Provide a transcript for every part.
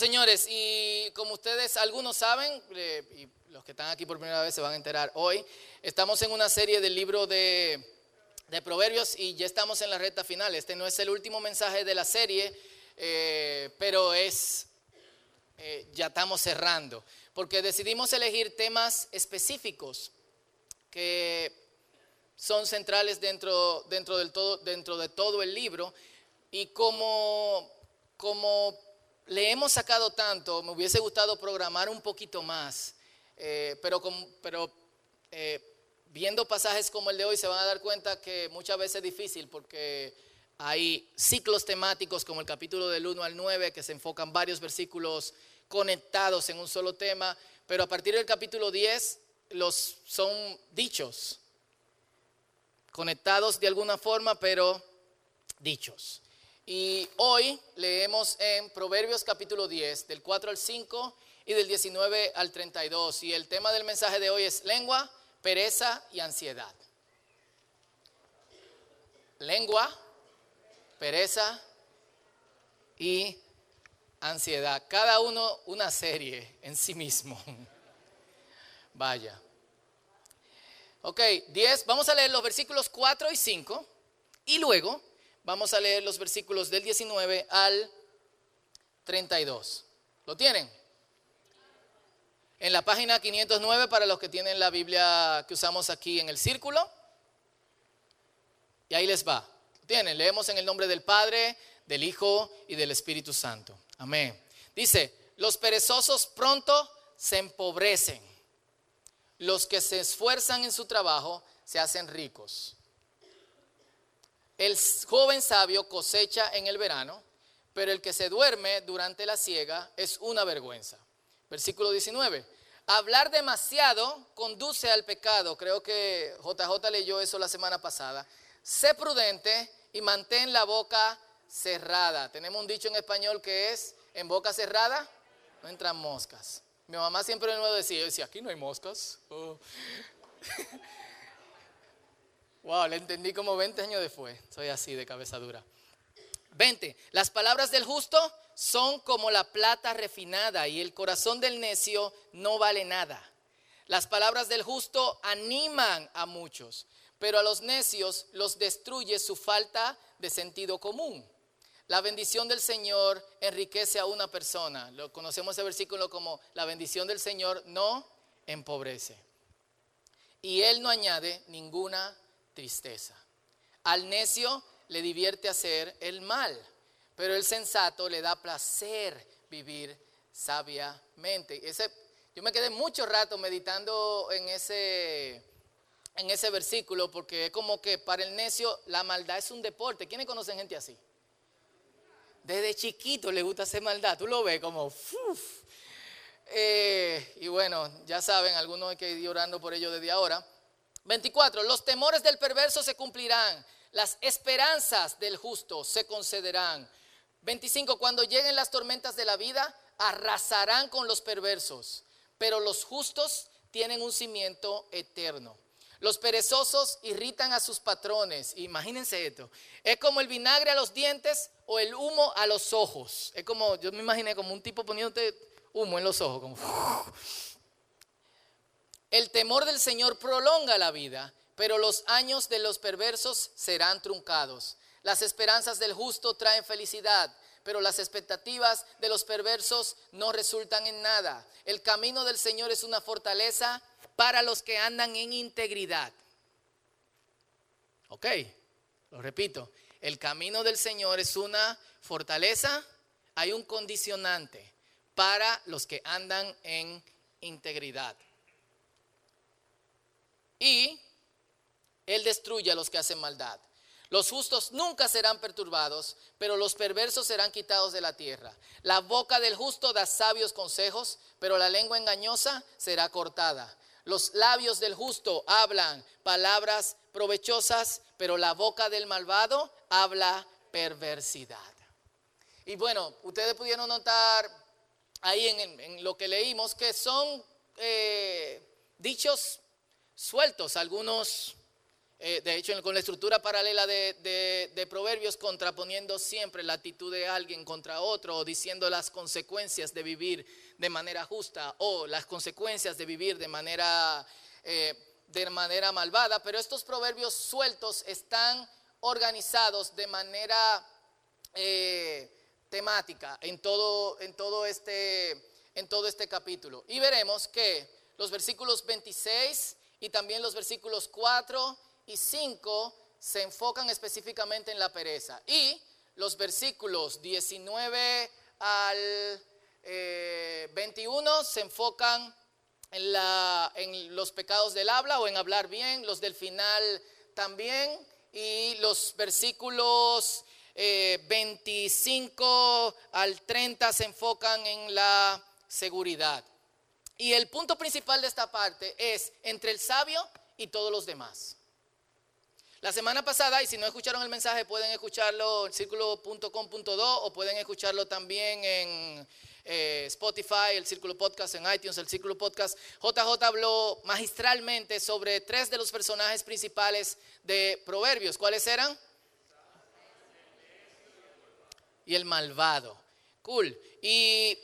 señores, y como ustedes algunos saben, eh, y los que están aquí por primera vez se van a enterar hoy, estamos en una serie del libro de, de Proverbios y ya estamos en la recta final. Este no es el último mensaje de la serie, eh, pero es, eh, ya estamos cerrando, porque decidimos elegir temas específicos que son centrales dentro, dentro, del todo, dentro de todo el libro y como, como le hemos sacado tanto, me hubiese gustado programar un poquito más, eh, pero, eh, viendo pasajes como el de hoy se van a dar cuenta que muchas veces es difícil porque hay ciclos temáticos como el capítulo del 1 al 9 que se enfocan varios versículos conectados en un solo tema, pero a partir del capítulo 10 los son dichos, conectados de alguna forma, pero dichos. Y hoy leemos en Proverbios capítulo 10, del 4 al 5 y del 19 al 32. Y el tema del mensaje de hoy es lengua, pereza y ansiedad. Lengua, pereza y ansiedad. Cada uno una serie en sí mismo. Vaya. Ok, 10. Vamos a leer los versículos 4 y 5 y luego Vamos a leer los versículos del 19 al 32. ¿Lo tienen? En la página 509 para los que tienen la Biblia que usamos aquí en el círculo. Y ahí les va. ¿Lo tienen? Leemos en el nombre del Padre, del Hijo y del Espíritu Santo. Amén. Dice, los perezosos pronto se empobrecen. Los que se esfuerzan en su trabajo se hacen ricos. El joven sabio cosecha en el verano, pero el que se duerme durante la siega es una vergüenza. Versículo 19. Hablar demasiado conduce al pecado. Creo que JJ leyó eso la semana pasada. Sé prudente y mantén la boca cerrada. Tenemos un dicho en español que es, en boca cerrada no entran moscas. Mi mamá siempre me decía, yo decía, aquí no hay moscas. Oh. Wow, le entendí como 20 años después. Soy así de cabeza dura. 20. Las palabras del justo son como la plata refinada y el corazón del necio no vale nada. Las palabras del justo animan a muchos, pero a los necios los destruye su falta de sentido común. La bendición del Señor enriquece a una persona. Lo conocemos ese versículo como la bendición del Señor no empobrece. Y él no añade ninguna tristeza. Al necio le divierte hacer el mal, pero el sensato le da placer vivir sabiamente. Ese, yo me quedé mucho rato meditando en ese, en ese versículo porque es como que para el necio la maldad es un deporte. ¿Quiénes conocen gente así? Desde chiquito le gusta hacer maldad. Tú lo ves como... Eh, y bueno, ya saben, algunos hay que ir orando por ello desde ahora. 24. Los temores del perverso se cumplirán. Las esperanzas del justo se concederán. 25. Cuando lleguen las tormentas de la vida, arrasarán con los perversos. Pero los justos tienen un cimiento eterno. Los perezosos irritan a sus patrones. Imagínense esto. Es como el vinagre a los dientes o el humo a los ojos. Es como, yo me imaginé como un tipo poniéndote humo en los ojos. Como, el temor del Señor prolonga la vida, pero los años de los perversos serán truncados. Las esperanzas del justo traen felicidad, pero las expectativas de los perversos no resultan en nada. El camino del Señor es una fortaleza para los que andan en integridad. Ok, lo repito. El camino del Señor es una fortaleza, hay un condicionante para los que andan en integridad y Él destruye a los que hacen maldad. Los justos nunca serán perturbados, pero los perversos serán quitados de la tierra. La boca del justo da sabios consejos, pero la lengua engañosa será cortada. Los labios del justo hablan palabras provechosas, pero la boca del malvado habla perversidad. Y bueno, ustedes pudieron notar ahí en, lo que leímos que son eh, dichos sueltos, algunos eh, de hecho, con la estructura paralela de, Proverbios, contraponiendo siempre la actitud de alguien contra otro, o diciendo las consecuencias de vivir de manera justa, o las consecuencias de vivir de manera, eh, de manera malvada. Pero estos proverbios sueltos están organizados de manera eh, temática en todo, en, todo este, en todo este capítulo. Y veremos que los versículos 26 y también los versículos 4 y 5 se enfocan específicamente en la pereza. Y los versículos 19 al 21 eh, se enfocan en, la, en los pecados del habla o en hablar bien, los del final también. Y los versículos 25 eh, al 30 se enfocan en la seguridad. Y el punto principal de esta parte es entre el sabio y todos los demás. La semana pasada, y si no escucharon el mensaje, pueden escucharlo en círculo.com.do o pueden escucharlo también en eh, Spotify, el Círculo Podcast, en iTunes, el Círculo Podcast. JJ habló magistralmente sobre tres de los personajes principales de Proverbios. ¿Cuáles eran? Y el malvado. Cool. Y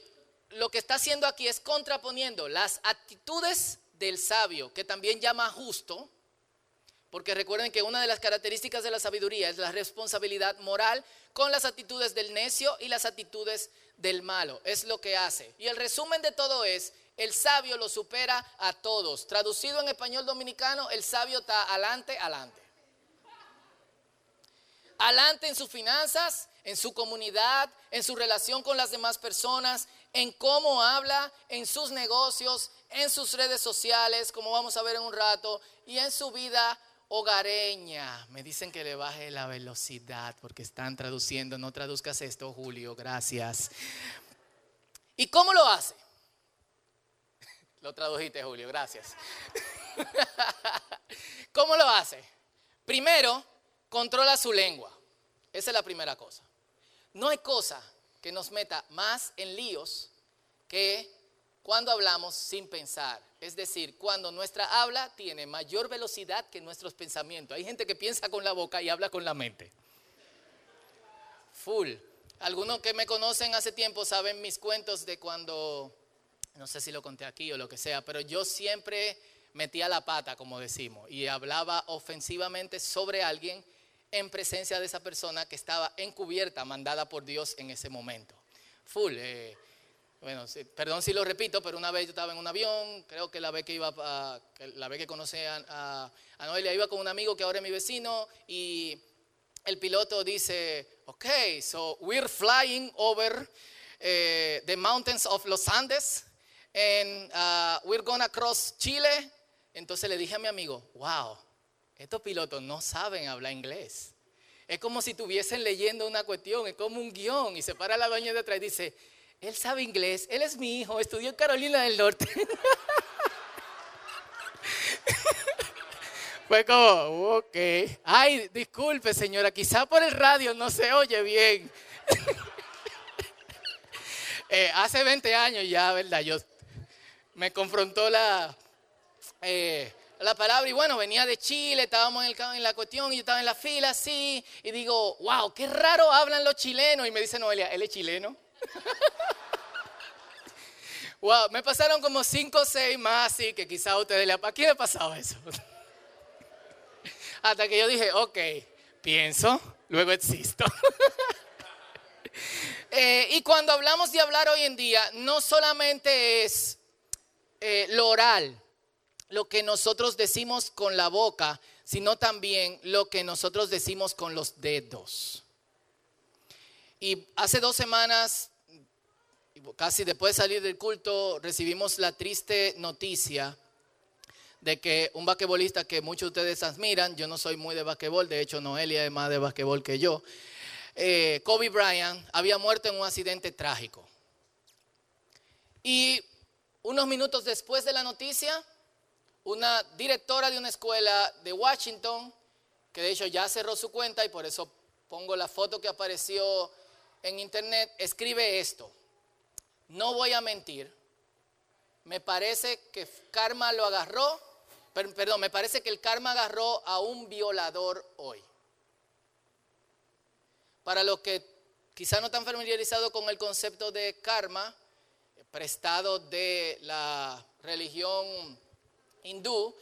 lo que está haciendo aquí es contraponiendo las actitudes del sabio, que también llama justo, porque recuerden que una de las características de la sabiduría es la responsabilidad moral con las actitudes del necio y las actitudes del malo. Es lo que hace. Y el resumen de todo es, el sabio lo supera a todos. Traducido en español dominicano, el sabio está adelante, adelante. Adelante en sus finanzas, en su comunidad, en su relación con las demás personas, en cómo habla, en sus negocios, en sus redes sociales, como vamos a ver en un rato, y en su vida hogareña. Me dicen que le baje la velocidad porque están traduciendo. No traduzcas esto, Julio, gracias. ¿Y cómo lo hace? Lo tradujiste, Julio, gracias. ¿Cómo lo hace? Primero, controla su lengua. Esa es la primera cosa. No hay cosa que nos meta más en líos que cuando hablamos sin pensar. Es decir, cuando nuestra habla tiene mayor velocidad que nuestros pensamientos. Hay gente que piensa con la boca y habla con la mente. Full. Algunos que me conocen hace tiempo saben mis cuentos de cuando, no sé si lo conté aquí o lo que sea, pero yo siempre metía la pata, como decimos, y hablaba ofensivamente sobre alguien en presencia de esa persona que estaba encubierta, mandada por Dios en ese momento. Full. Eh, bueno, perdón si lo repito, pero una vez yo estaba en un avión, creo que la vez que iba, a, la vez que conocí a, Noelia, iba con un amigo que ahora es mi vecino y el piloto dice, ok, so we're flying over eh, the mountains of Los Andes and uh, we're gonna cross Chile. Entonces le dije a mi amigo, wow, estos pilotos no saben hablar inglés. Es como si estuviesen leyendo una cuestión, es como un guion y se para la doña de atrás y dice, él sabe inglés, él es mi hijo, estudió en Carolina del Norte. Fue como, ok. Ay, disculpe señora, quizá por el radio no se oye bien. Eh, hace 20 años ya, ¿verdad? Yo me confrontó la, eh, la palabra y bueno, venía de Chile, estábamos en, en, la cuestión y yo estaba en la fila así y digo, wow, qué raro hablan los chilenos. Y me dice Noelia, ¿él es chileno? wow, me pasaron como cinco o seis más, así que quizá a ustedes le ha quién ha pasado eso? Hasta que yo dije, ok, pienso, luego existo. Eh, y cuando hablamos de hablar hoy en día, no solamente es eh, lo oral, lo que nosotros decimos con la boca, sino también lo que nosotros decimos con los dedos. Y hace dos semanas casi después de salir del culto, recibimos la triste noticia de que un basquetbolista que muchos de ustedes admiran, yo no soy muy de basquetbol, de hecho Noelia es más de basquetbol que yo, eh, Kobe Bryant había muerto en un accidente trágico. Y unos minutos después de la noticia, una directora de una escuela de Washington, que de hecho ya cerró su cuenta y por eso pongo la foto que apareció en internet, escribe esto. No voy a mentir. Me parece que karma lo agarró perdón, me parece que el karma agarró a un violador hoy. Para los que quizá no están familiarizados con el concepto de karma, prestado de la religión hindú,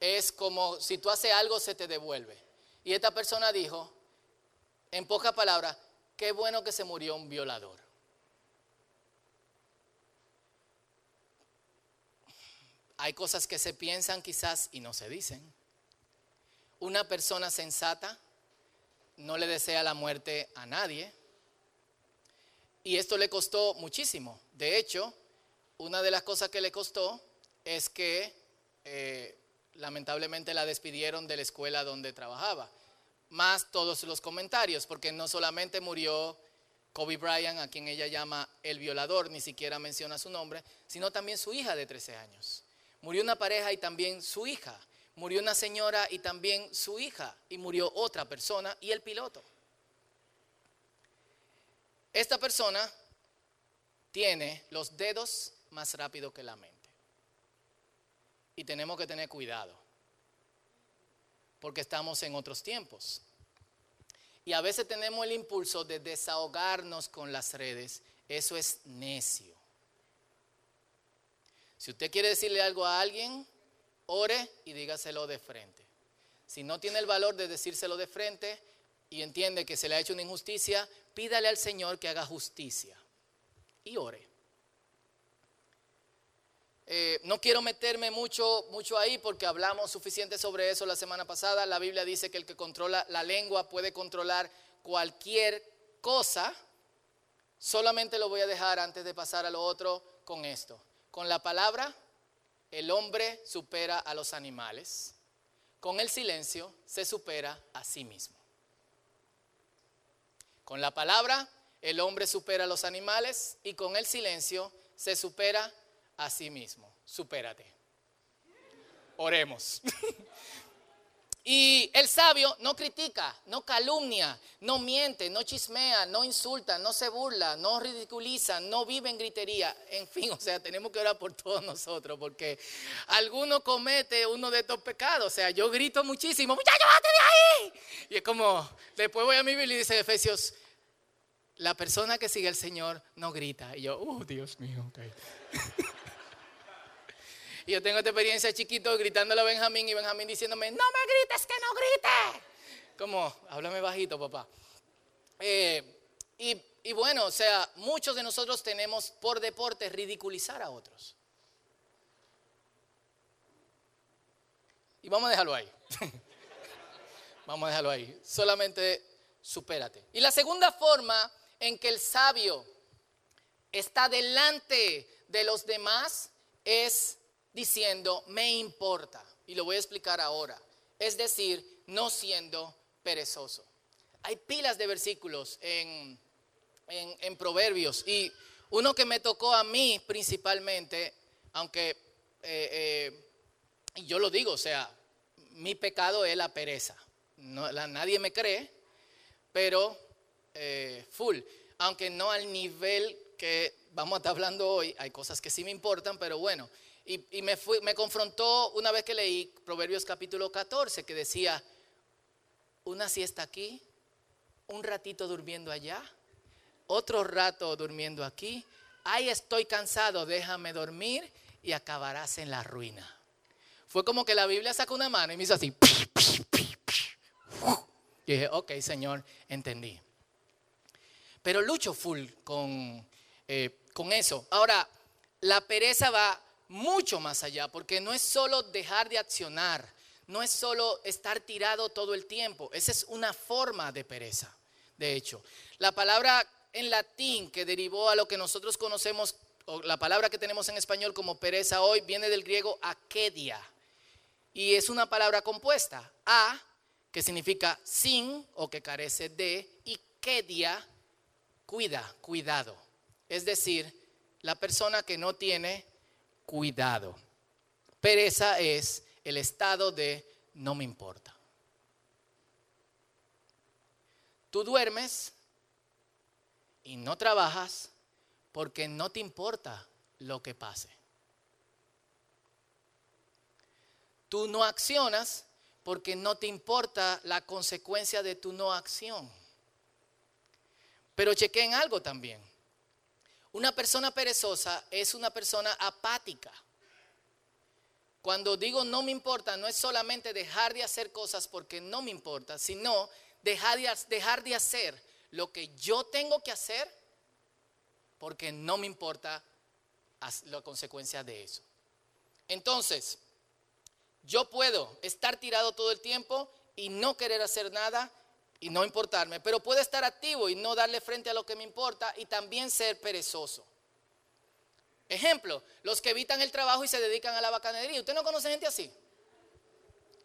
es como si tú haces algo se te devuelve. Y esta persona dijo, en pocas palabras, qué bueno que se murió un violador. Hay cosas que se piensan quizás y no se dicen. Una persona sensata no le desea la muerte a nadie. Y esto le costó muchísimo. De hecho, una de las cosas que le costó es que eh, lamentablemente la despidieron de la escuela donde trabajaba. Más todos los comentarios, porque no solamente murió Kobe Bryant, a quien ella llama el violador, ni siquiera menciona su nombre, sino también su hija de 13 años. Murió una pareja y también su hija. Murió una señora y también su hija. Y murió otra persona y el piloto. Esta persona tiene los dedos más rápido que la mente. Y tenemos que tener cuidado. Porque estamos en otros tiempos. Y a veces tenemos el impulso de desahogarnos con las redes. Eso es necio. Si usted quiere decirle algo a alguien, ore y dígaselo de frente. Si no tiene el valor de decírselo de frente y entiende que se le ha hecho una injusticia, pídale al Señor que haga justicia y ore. Eh, no quiero meterme mucho, mucho ahí porque hablamos suficiente sobre eso la semana pasada. La Biblia dice que el que controla la lengua puede controlar cualquier cosa. Solamente lo voy a dejar antes de pasar a lo otro con esto. Con la palabra, el hombre supera a los animales. Con el silencio, se supera a sí mismo. Con la palabra, el hombre supera a los animales y con el silencio se supera a sí mismo. Supérate. Oremos. Y el sabio no critica, no calumnia, no miente, no chismea, no insulta, no se burla, no ridiculiza, no vive en gritería. En fin, o sea, tenemos que orar por todos nosotros porque alguno comete uno de estos pecados. O sea, yo grito muchísimo, muchachos, bájate de ahí. Y es como, después voy a mi Biblia y dice Efesios, la persona que sigue al Señor no grita. Y yo, oh, Dios mío, okay. Y yo tengo esta experiencia chiquito gritándole a Benjamín y Benjamín diciéndome, no me grites, que no grites. Como, háblame bajito, papá. Eh, y, y bueno, o sea, muchos de nosotros tenemos por deporte ridiculizar a otros. Y vamos a dejarlo ahí. vamos a dejarlo ahí. Solamente supérate. Y la segunda forma en que el sabio está delante de los demás es diciendo, me importa. Y lo voy a explicar ahora. Es decir, no siendo perezoso. Hay pilas de versículos en, en, Proverbios y uno que me tocó a mí principalmente, aunque eh, eh, yo lo digo, o sea, mi pecado es la pereza. No, nadie me cree, pero eh, full. Aunque no al nivel que vamos a estar hablando hoy, hay cosas que sí me importan, pero bueno, y, me, me confrontó una vez que leí Proverbios capítulo 14, que decía, una siesta aquí, un ratito durmiendo allá, otro rato durmiendo aquí, ay estoy cansado, déjame dormir y acabarás en la ruina. Fue como que la Biblia sacó una mano y me hizo así. Y dije, ok, Señor, entendí. Pero lucho full con, eh, con eso. Ahora, la pereza va mucho más allá, porque no es solo dejar de accionar, no es solo estar tirado todo el tiempo, esa es una forma de pereza, de hecho. La palabra en latín que derivó a lo que nosotros conocemos, o la palabra que tenemos en español como pereza hoy, viene del griego akedia, y es una palabra compuesta, a, que significa sin o que carece de, y kedia, cuida, cuidado. Es decir, la persona que no tiene cuidado. Pereza es el estado de no me importa. Tú duermes y no trabajas porque no te importa lo que pase. Tú no accionas porque no te importa la consecuencia de tu no acción. Pero chequen algo también. Una persona perezosa es una persona apática. Cuando digo no me importa, no es solamente dejar de hacer cosas porque no me importa, sino dejar de, dejar de hacer lo que yo tengo que hacer porque no me importa la consecuencia de eso. Entonces, yo puedo estar tirado todo el tiempo y no querer hacer nada y no importarme, pero puedo estar activo y no darle frente a lo que me importa y también ser perezoso. Ejemplo, los que evitan el trabajo y se dedican a la bacanería. ¿Usted no conoce gente así?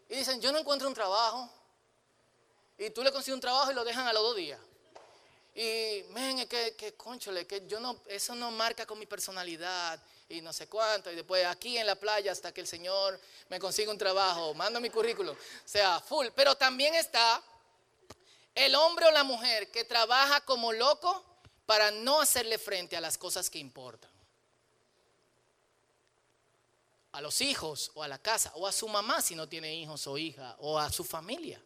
Y dicen, yo no encuentro un trabajo. Y tú le consigues un trabajo y lo dejan a los dos días. Y, men, que, que conchole, que yo no, eso no marca con mi personalidad y no sé cuánto. Y después aquí en la playa hasta que el Señor me consiga un trabajo, mando mi currículum. O sea, full. Pero también está el hombre o la mujer que trabaja como loco para no hacerle frente a las cosas que importan a los hijos o a la casa o a su mamá si no tiene hijos o hija o a su familia.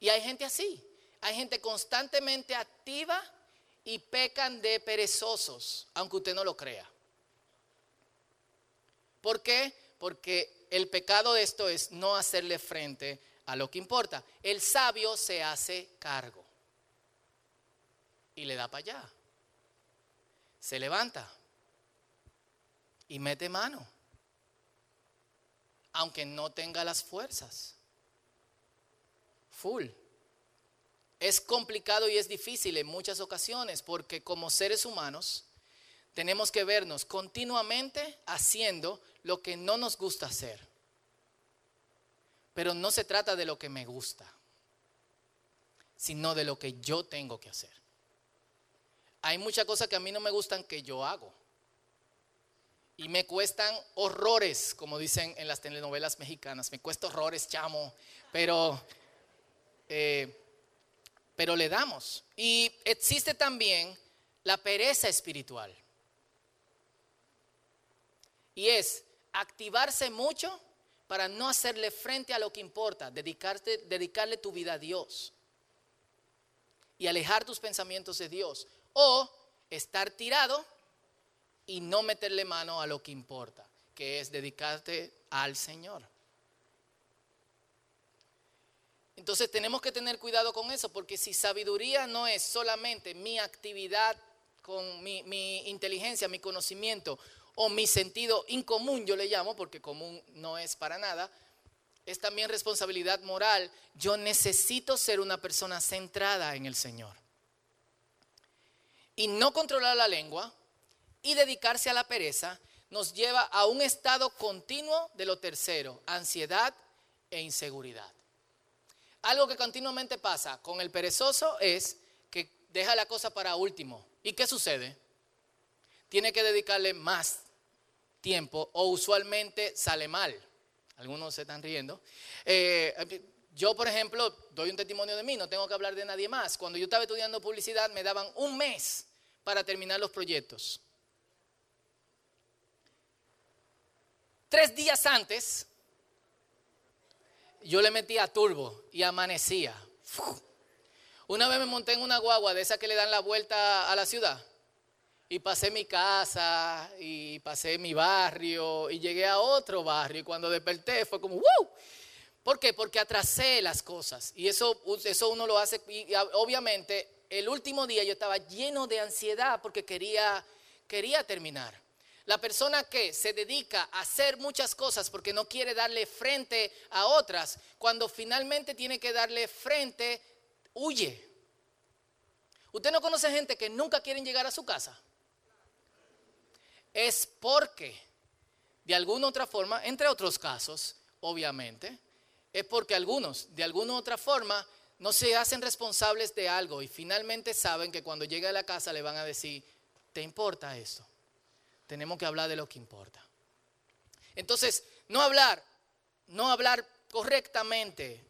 Y hay gente así. Hay gente constantemente activa y pecan de perezosos, aunque usted no lo crea. ¿Por qué? Porque el pecado de esto es no hacerle frente a lo que importa. El sabio se hace cargo y le da para allá. Se levanta y mete mano aunque no tenga las fuerzas. Full. Es complicado y es difícil en muchas ocasiones porque como seres humanos tenemos que vernos continuamente haciendo lo que no nos gusta hacer. Pero no se trata de lo que me gusta, sino de lo que yo tengo que hacer. Hay muchas cosas que a mí no me gustan que yo hago y me cuestan horrores, como dicen en las telenovelas mexicanas. Me cuesta horrores, chamo, pero, eh, pero le damos. Y existe también la pereza espiritual. Y es activarse mucho para no hacerle frente a lo que importa, dedicarte, dedicarle tu vida a Dios y alejar tus pensamientos de Dios. O estar tirado y no meterle mano a lo que importa, que es dedicarte al Señor. Entonces tenemos que tener cuidado con eso, porque si sabiduría no es solamente mi actividad con mi, mi, inteligencia, mi conocimiento o mi sentido incomún, yo le llamo, porque común no es para nada, es también responsabilidad moral. Yo necesito ser una persona centrada en el Señor. Y no controlar la lengua, y dedicarse a la pereza nos lleva a un estado continuo de lo tercero, ansiedad e inseguridad. Algo que continuamente pasa con el perezoso es que deja la cosa para último. ¿Y qué sucede? Tiene que dedicarle más tiempo o usualmente sale mal. Algunos se están riendo. Eh, yo, por ejemplo, doy un testimonio de mí, no tengo que hablar de nadie más. Cuando yo estaba estudiando publicidad me daban un mes para terminar los proyectos. Tres días antes, yo le metía turbo y amanecía. Una vez me monté en una guagua de esa que le dan la vuelta a la ciudad. Y pasé mi casa y pasé mi barrio y llegué a otro barrio. Y cuando desperté fue como, ¡wow! ¿Por qué? Porque atrasé las cosas. Y eso, eso uno lo hace. Y obviamente, el último día yo estaba lleno de ansiedad porque quería, quería terminar. La persona que se dedica a hacer muchas cosas porque no quiere darle frente a otras, cuando finalmente tiene que darle frente, huye. ¿Usted no conoce gente que nunca quieren llegar a su casa? Es porque, de alguna otra forma, entre otros casos, obviamente, es porque algunos, de alguna otra forma, no se hacen responsables de algo y finalmente saben que cuando llegue a la casa le van a decir, ¿te importa esto? tenemos que hablar de lo que importa. Entonces, no hablar, no hablar correctamente,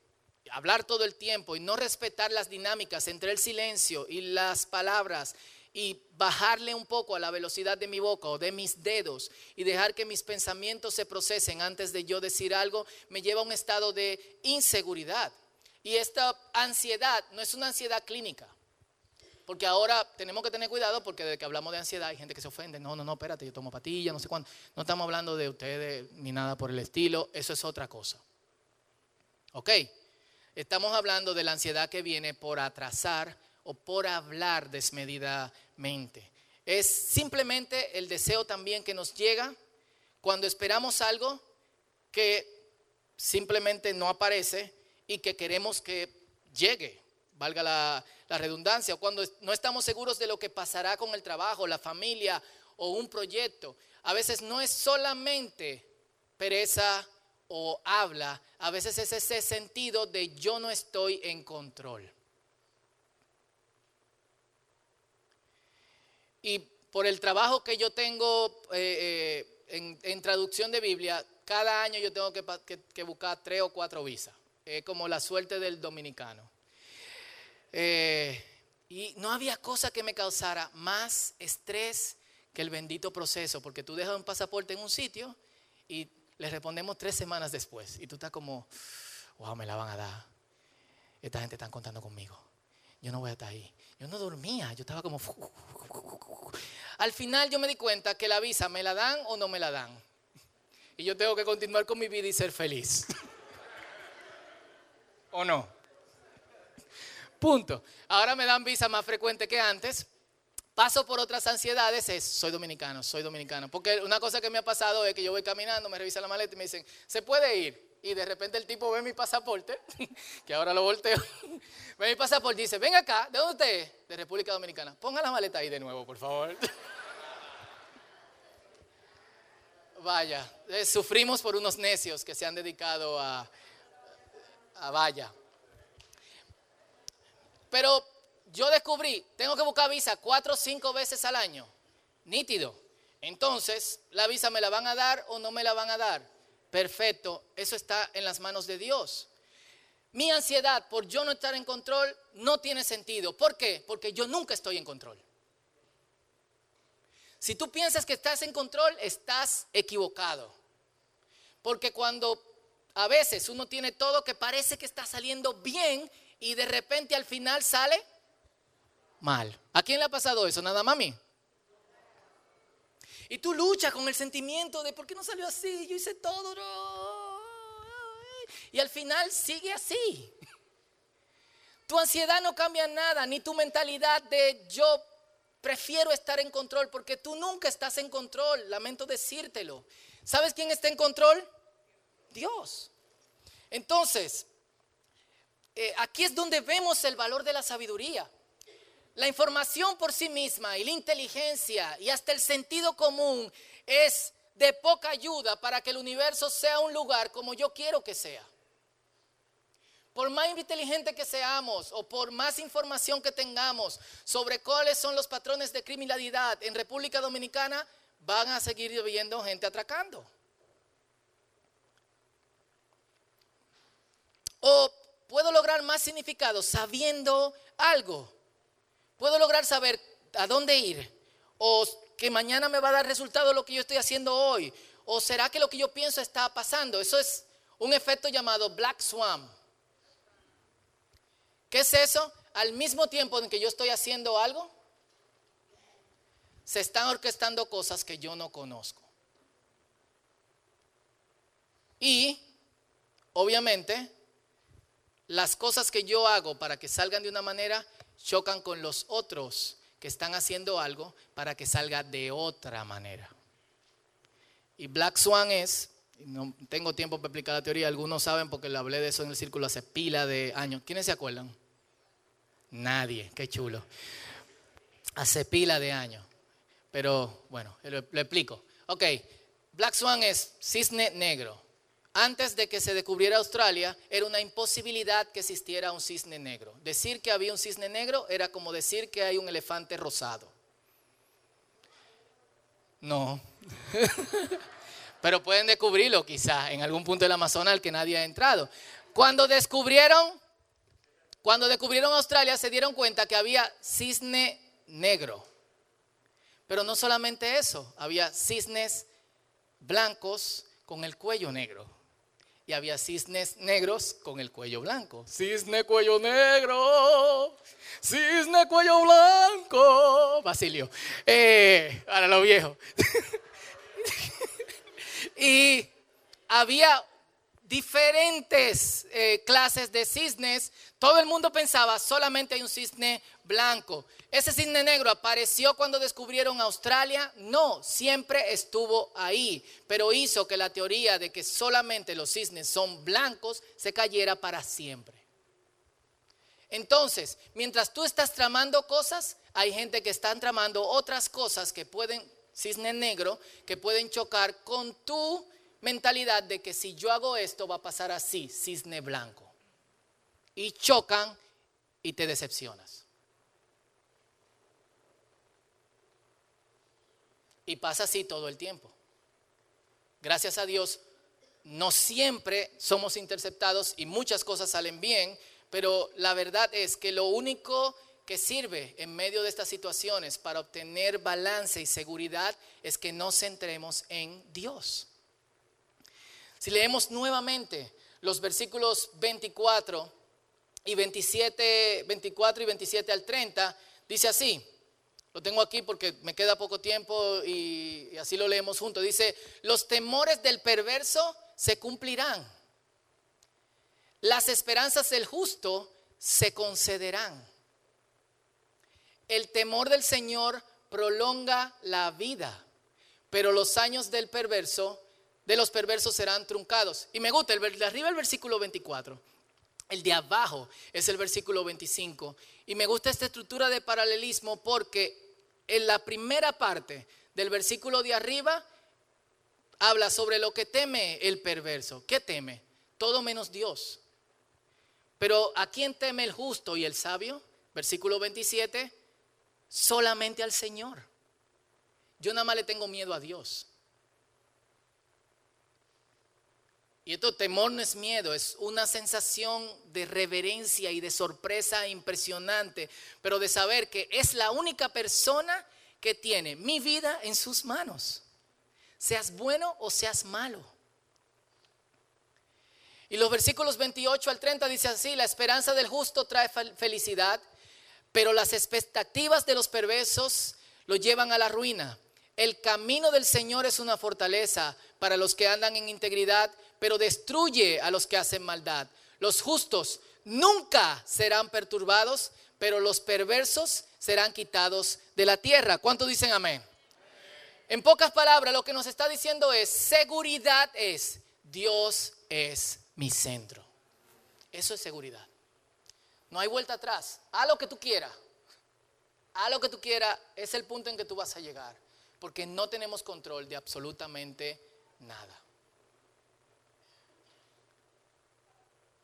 hablar todo el tiempo y no respetar las dinámicas entre el silencio y las palabras y bajarle un poco a la velocidad de mi boca o de mis dedos y dejar que mis pensamientos se procesen antes de yo decir algo, me lleva a un estado de inseguridad. Y esta ansiedad no es una ansiedad clínica. Porque ahora tenemos que tener cuidado porque desde que hablamos de ansiedad hay gente que se ofende. No, no, no, espérate, yo tomo pastillas, no sé cuándo. No estamos hablando de ustedes ni nada por el estilo. Eso es otra cosa. ¿Ok? Estamos hablando de la ansiedad que viene por atrasar o por hablar desmedidamente. Es simplemente el deseo también que nos llega cuando esperamos algo que simplemente no aparece y que queremos que llegue valga la, redundancia, cuando no estamos seguros de lo que pasará con el trabajo, la familia o un proyecto. A veces no es solamente pereza o habla, a veces es ese sentido de yo no estoy en control. Y por el trabajo que yo tengo eh, eh, en, traducción de Biblia, cada año yo tengo que, buscar tres o cuatro visas. Es como la suerte del dominicano. Eh, y no había cosa que me causara más estrés que el bendito proceso, porque tú dejas un pasaporte en un sitio y le respondemos tres semanas después. Y tú estás como, wow, me la van a dar. Esta gente está contando conmigo. Yo no voy a estar ahí. Yo no dormía, yo estaba como... Al final yo me di cuenta que la visa me la dan o no me la dan. Y yo tengo que continuar con mi vida y ser feliz. ¿O no? Punto. Ahora me dan visa más frecuente que antes. Paso por otras ansiedades, es soy dominicano, soy dominicano. Porque una cosa que me ha pasado es que yo voy caminando, me revisan la maleta y me dicen, ¿se puede ir? Y de repente el tipo ve mi pasaporte, que ahora lo volteo, ve mi pasaporte y dice, ven acá, ¿de dónde usted es? De República Dominicana. Ponga la maleta ahí de nuevo, por favor. Vaya, eh, sufrimos por unos necios que se han dedicado a, a vaya. Pero yo descubrí, tengo que buscar visa cuatro o cinco veces al año. Nítido. Entonces, ¿la visa me la van a dar o no me la van a dar? Perfecto, eso está en las manos de Dios. Mi ansiedad por yo no estar en control no tiene sentido. ¿Por qué? Porque yo nunca estoy en control. Si tú piensas que estás en control, estás equivocado. Porque cuando a veces uno tiene todo que parece que está saliendo bien y de repente al final sale mal. ¿A quién le ha pasado eso? Nada mí. Y tú luchas con el sentimiento de por qué no salió así, yo hice todo. Y al final sigue así. Tu ansiedad no cambia nada, ni tu mentalidad de yo prefiero estar en control, porque tú nunca estás en control, lamento decírtelo. ¿Sabes quién está en control? Dios. Entonces, eh, aquí es donde vemos el valor de la sabiduría. La información por sí misma y la inteligencia y hasta el sentido común es de poca ayuda para que el universo sea un lugar como yo quiero que sea. Por más inteligente que seamos o por más información que tengamos sobre cuáles son los patrones de criminalidad en República Dominicana, van a seguir viendo gente atracando. O puedo lograr más significado sabiendo algo. Puedo lograr saber a dónde ir. O que mañana me va a dar resultado lo que yo estoy haciendo hoy. O será que lo que yo pienso está pasando. Eso es un efecto llamado Black Swan. ¿Qué es eso? Al mismo tiempo en que yo estoy haciendo algo, se están orquestando cosas que yo no conozco. Y, obviamente, las cosas que yo hago para que salgan de una manera chocan con los otros que están haciendo algo para que salga de otra manera. Y Black Swan es, no tengo tiempo para explicar la teoría, algunos saben porque le hablé de eso en el círculo hace pila de años. ¿Quiénes se acuerdan? Nadie, qué chulo. Hace pila de años. Pero bueno, lo, lo explico. Ok, Black Swan es cisne negro antes de que se descubriera Australia, era una imposibilidad que existiera un cisne negro. Decir que había un cisne negro era como decir que hay un elefante rosado. No. Pero pueden descubrirlo quizá en algún punto del Amazonas al que nadie ha entrado. Cuando descubrieron, cuando descubrieron Australia se dieron cuenta que había cisne negro. Pero no solamente eso, había cisnes blancos con el cuello negro. Y había cisnes negros con el cuello blanco. Cisne cuello negro, cisne cuello blanco. Basilio, eh, para lo viejo. y había diferentes eh, clases de cisnes. Todo el mundo pensaba solamente hay un cisne blanco. ¿Ese cisne negro apareció cuando descubrieron Australia? No, siempre estuvo ahí, pero hizo que la teoría de que solamente los cisnes son blancos se cayera para siempre. Entonces, mientras tú estás tramando cosas, hay gente que está tramando otras cosas que pueden, cisne negro, que pueden chocar con tu mentalidad de que si yo hago esto va a pasar así, cisne blanco. Y chocan y te decepcionas. Y pasa así todo el tiempo. Gracias a Dios, no siempre somos interceptados y muchas cosas salen bien, pero la verdad es que lo único que sirve en medio de estas situaciones para obtener balance y seguridad es que nos centremos en Dios. Si leemos nuevamente los versículos 24 y 27, 24 y 27 al 30, dice así, lo tengo aquí porque me queda poco tiempo y, así lo leemos juntos. Dice, los temores del perverso se cumplirán. Las esperanzas del justo se concederán. El temor del Señor prolonga la vida, pero los años del perverso, de los perversos serán truncados. Y me gusta, el de arriba el versículo 24. El de abajo es el versículo 25. Y me gusta esta estructura de paralelismo porque en la primera parte del versículo de arriba habla sobre lo que teme el perverso. ¿Qué teme? Todo menos Dios. Pero ¿a quién teme el justo y el sabio? Versículo 27. Solamente al Señor. Yo nada más le tengo miedo a Dios. Y esto temor no es miedo, es una sensación de reverencia y de sorpresa impresionante, pero de saber que es la única persona que tiene mi vida en sus manos, seas bueno o seas malo. Y los versículos 28 al 30 dice así, la esperanza del justo trae felicidad, pero las expectativas de los perversos lo llevan a la ruina. El camino del Señor es una fortaleza para los que andan en integridad pero destruye a los que hacen maldad. Los justos nunca serán perturbados, pero los perversos serán quitados de la tierra. ¿Cuántos dicen amén? En pocas palabras, lo que nos está diciendo es, seguridad es, Dios es mi centro. Eso es seguridad. No hay vuelta atrás. Haz lo que tú quieras. Haz lo que tú quieras. Es el punto en que tú vas a llegar. Porque no tenemos control de absolutamente nada.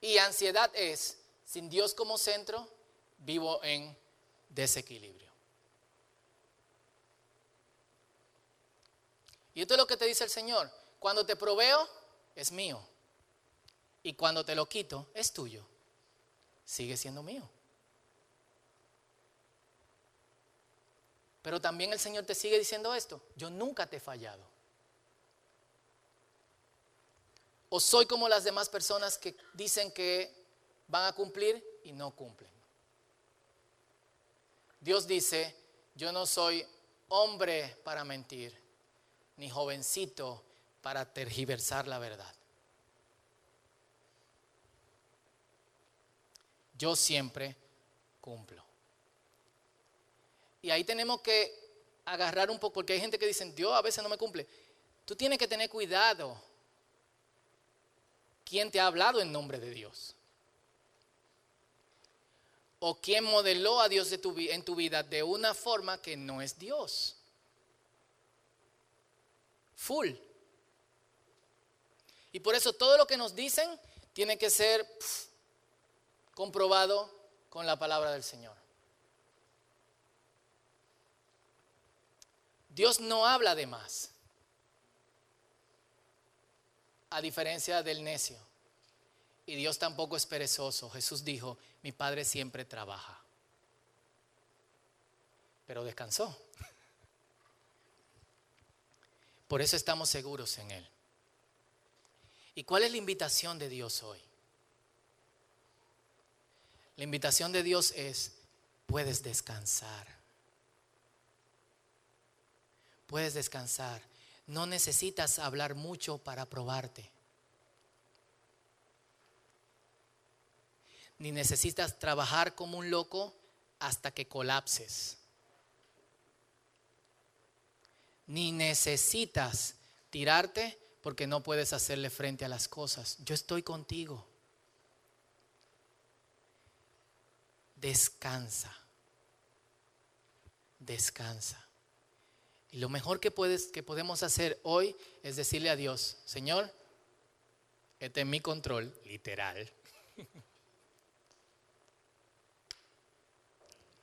Y ansiedad es, sin Dios como centro, vivo en desequilibrio. Y esto es lo que te dice el Señor. Cuando te proveo, es mío. Y cuando te lo quito, es tuyo. Sigue siendo mío. Pero también el Señor te sigue diciendo esto. Yo nunca te he fallado. ¿O soy como las demás personas que dicen que van a cumplir y no cumplen? Dios dice, yo no soy hombre para mentir, ni jovencito para tergiversar la verdad. Yo siempre cumplo. Y ahí tenemos que agarrar un poco, porque hay gente que dice, Dios a veces no me cumple. Tú tienes que tener cuidado ¿Quién te ha hablado en nombre de Dios? ¿O quién modeló a Dios en tu vida de una forma que no es Dios? Full. Y por eso todo lo que nos dicen tiene que ser comprobado con la palabra del Señor. Dios no habla de más a diferencia del necio. Y Dios tampoco es perezoso. Jesús dijo, mi Padre siempre trabaja. Pero descansó. Por eso estamos seguros en Él. ¿Y cuál es la invitación de Dios hoy? La invitación de Dios es, puedes descansar. Puedes descansar. No necesitas hablar mucho para probarte. Ni necesitas trabajar como un loco hasta que colapses. Ni necesitas tirarte porque no puedes hacerle frente a las cosas. Yo estoy contigo. Descansa. Descansa. Y lo mejor que, puedes, que podemos hacer hoy es decirle a Dios, Señor, este es mi control, literal.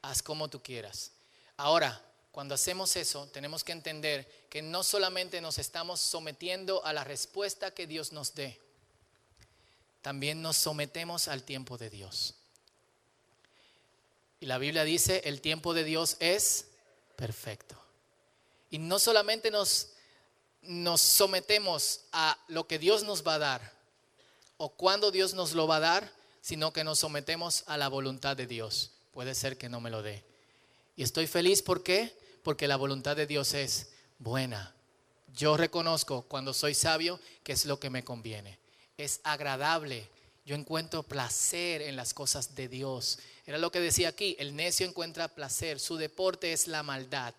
Haz como tú quieras. Ahora, cuando hacemos eso, tenemos que entender que no solamente nos estamos sometiendo a la respuesta que Dios nos dé, también nos sometemos al tiempo de Dios. Y la Biblia dice, el tiempo de Dios es perfecto. Y no solamente nos, nos sometemos a lo que Dios nos va a dar o cuando Dios nos lo va a dar, sino que nos sometemos a la voluntad de Dios. Puede ser que no me lo dé. Y estoy feliz, ¿por qué? Porque la voluntad de Dios es buena. Yo reconozco cuando soy sabio que es lo que me conviene. Es agradable. Yo encuentro placer en las cosas de Dios. Era lo que decía aquí, el necio encuentra placer, su deporte es la maldad.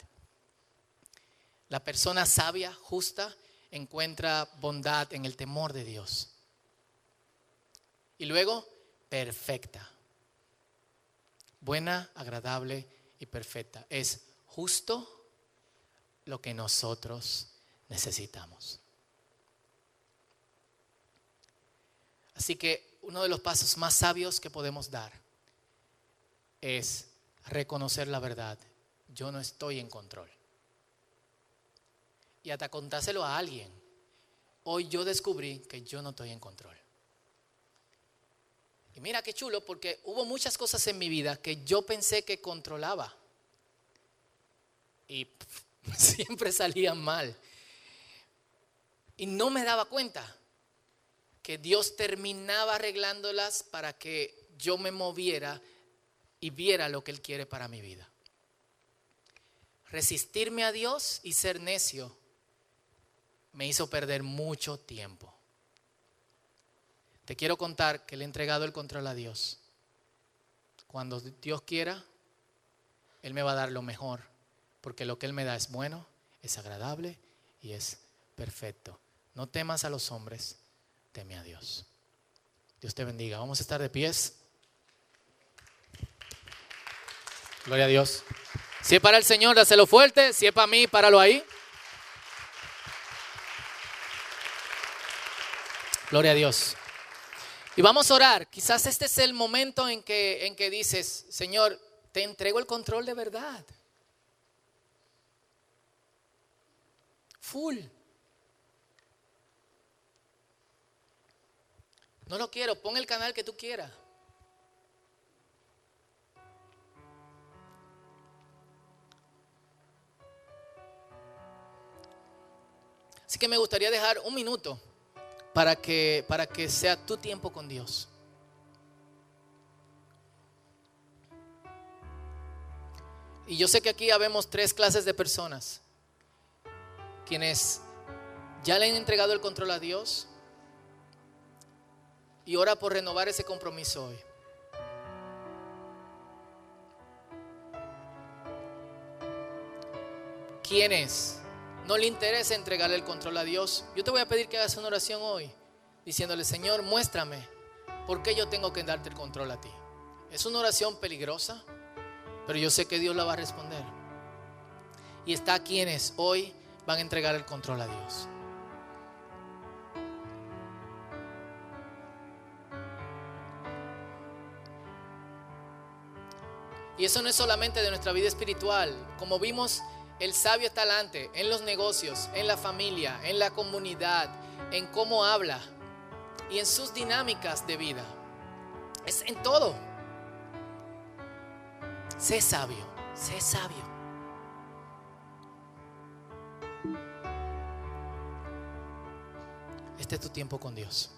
La persona sabia, justa, encuentra bondad en el temor de Dios. Y luego, perfecta. Buena, agradable y perfecta. Es justo lo que nosotros necesitamos. Así que uno de los pasos más sabios que podemos dar es reconocer la verdad. Yo no estoy en control y hasta contárselo a alguien. Hoy yo descubrí que yo no estoy en control. Y mira qué chulo, porque hubo muchas cosas en mi vida que yo pensé que controlaba. Y siempre salían mal. Y no me daba cuenta que Dios terminaba arreglándolas para que yo me moviera y viera lo que Él quiere para mi vida. Resistirme a Dios y ser necio me hizo perder mucho tiempo. Te quiero contar que le he entregado el control a Dios. Cuando Dios quiera, Él me va a dar lo mejor, porque lo que Él me da es bueno, es agradable y es perfecto. No temas a los hombres, teme a Dios. Dios te bendiga. Vamos a estar de pies. Gloria a Dios. Si es para el Señor, dáselo fuerte. Si es para mí, páralo ahí. Gloria a Dios. Y vamos a orar. Quizás este es el momento en que, en que dices, Señor, te entrego el control de verdad. Full. No lo quiero, pon el canal que tú quieras. Así que me gustaría dejar un minuto para que, para que sea tu tiempo con Dios. Y yo sé que aquí habemos tres clases de personas. Quienes ya le han entregado el control a Dios y ora por renovar ese compromiso hoy. Quienes no le interesa entregarle el control a Dios, yo te voy a pedir que hagas una oración hoy, diciéndole, Señor, muéstrame por qué yo tengo que darte el control a ti. Es una oración peligrosa, pero yo sé que Dios la va a responder. Y está quienes hoy van a entregar el control a Dios. Y eso no es solamente de nuestra vida espiritual. Como vimos el sabio está talante en los negocios, en la familia, en la comunidad, en cómo habla y en sus dinámicas de vida. Es en todo. Sé sabio, sé sabio. Este es tu tiempo con Dios.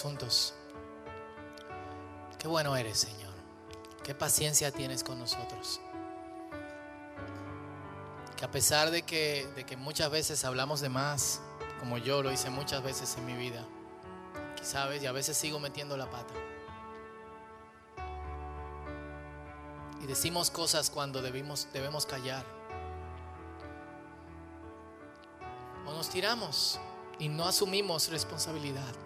Juntos. Qué bueno eres, Señor. Qué paciencia tienes con nosotros. Que a pesar de que, de que muchas veces hablamos de más, como yo lo hice muchas veces en mi vida, quizás y a veces sigo metiendo la pata. Y decimos cosas cuando debimos, debemos callar. O nos tiramos y no asumimos responsabilidad.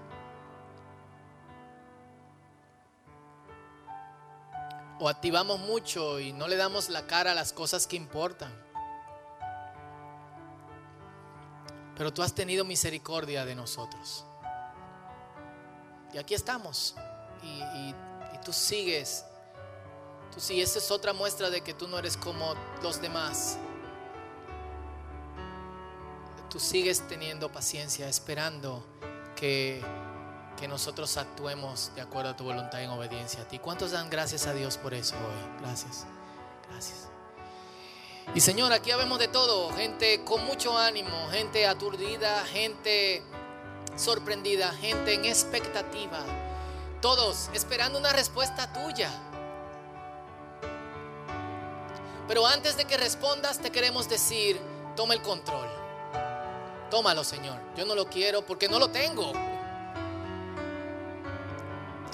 O activamos mucho y no le damos la cara a las cosas que importan. Pero tú has tenido misericordia de nosotros. Y aquí estamos. Y, tú sigues. Tú sí, esa es otra muestra de que tú no eres como los demás. Tú sigues teniendo paciencia, esperando que que nosotros actuemos de acuerdo a tu voluntad en obediencia a ti. ¿Cuántos dan gracias a Dios por eso hoy? Gracias. Gracias. Y Señor, aquí habemos de todo, gente con mucho ánimo, gente aturdida, gente sorprendida, gente en expectativa. Todos esperando una respuesta tuya. Pero antes de que respondas, te queremos decir, toma el control. Tómalo, Señor. Yo no lo quiero porque no lo tengo.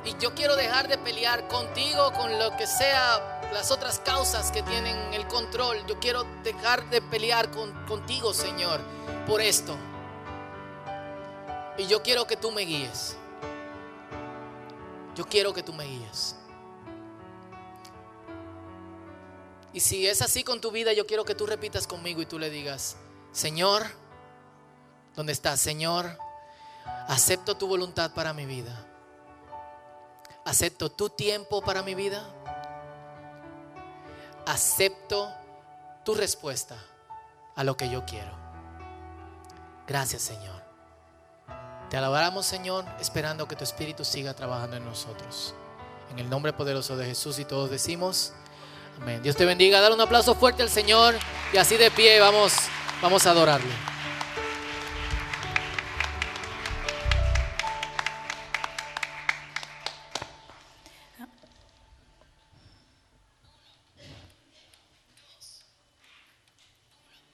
Y yo quiero dejar de pelear contigo con lo que sea las otras causas que tienen el control. Yo quiero dejar de pelear con, contigo, Señor, por esto. Y yo quiero que tú me guíes. Yo quiero que tú me guíes. Y si es así con tu vida, yo quiero que tú repitas conmigo y tú le digas, Señor, ¿dónde estás? Señor, acepto tu voluntad para mi vida acepto tu tiempo para mi vida. Acepto tu respuesta a lo que yo quiero. Gracias Señor. Te alabamos Señor, esperando que tu Espíritu siga trabajando en nosotros. En el nombre poderoso de Jesús y todos decimos, amén. Dios te bendiga. Dar un aplauso fuerte al Señor y así de pie vamos, vamos a adorarle.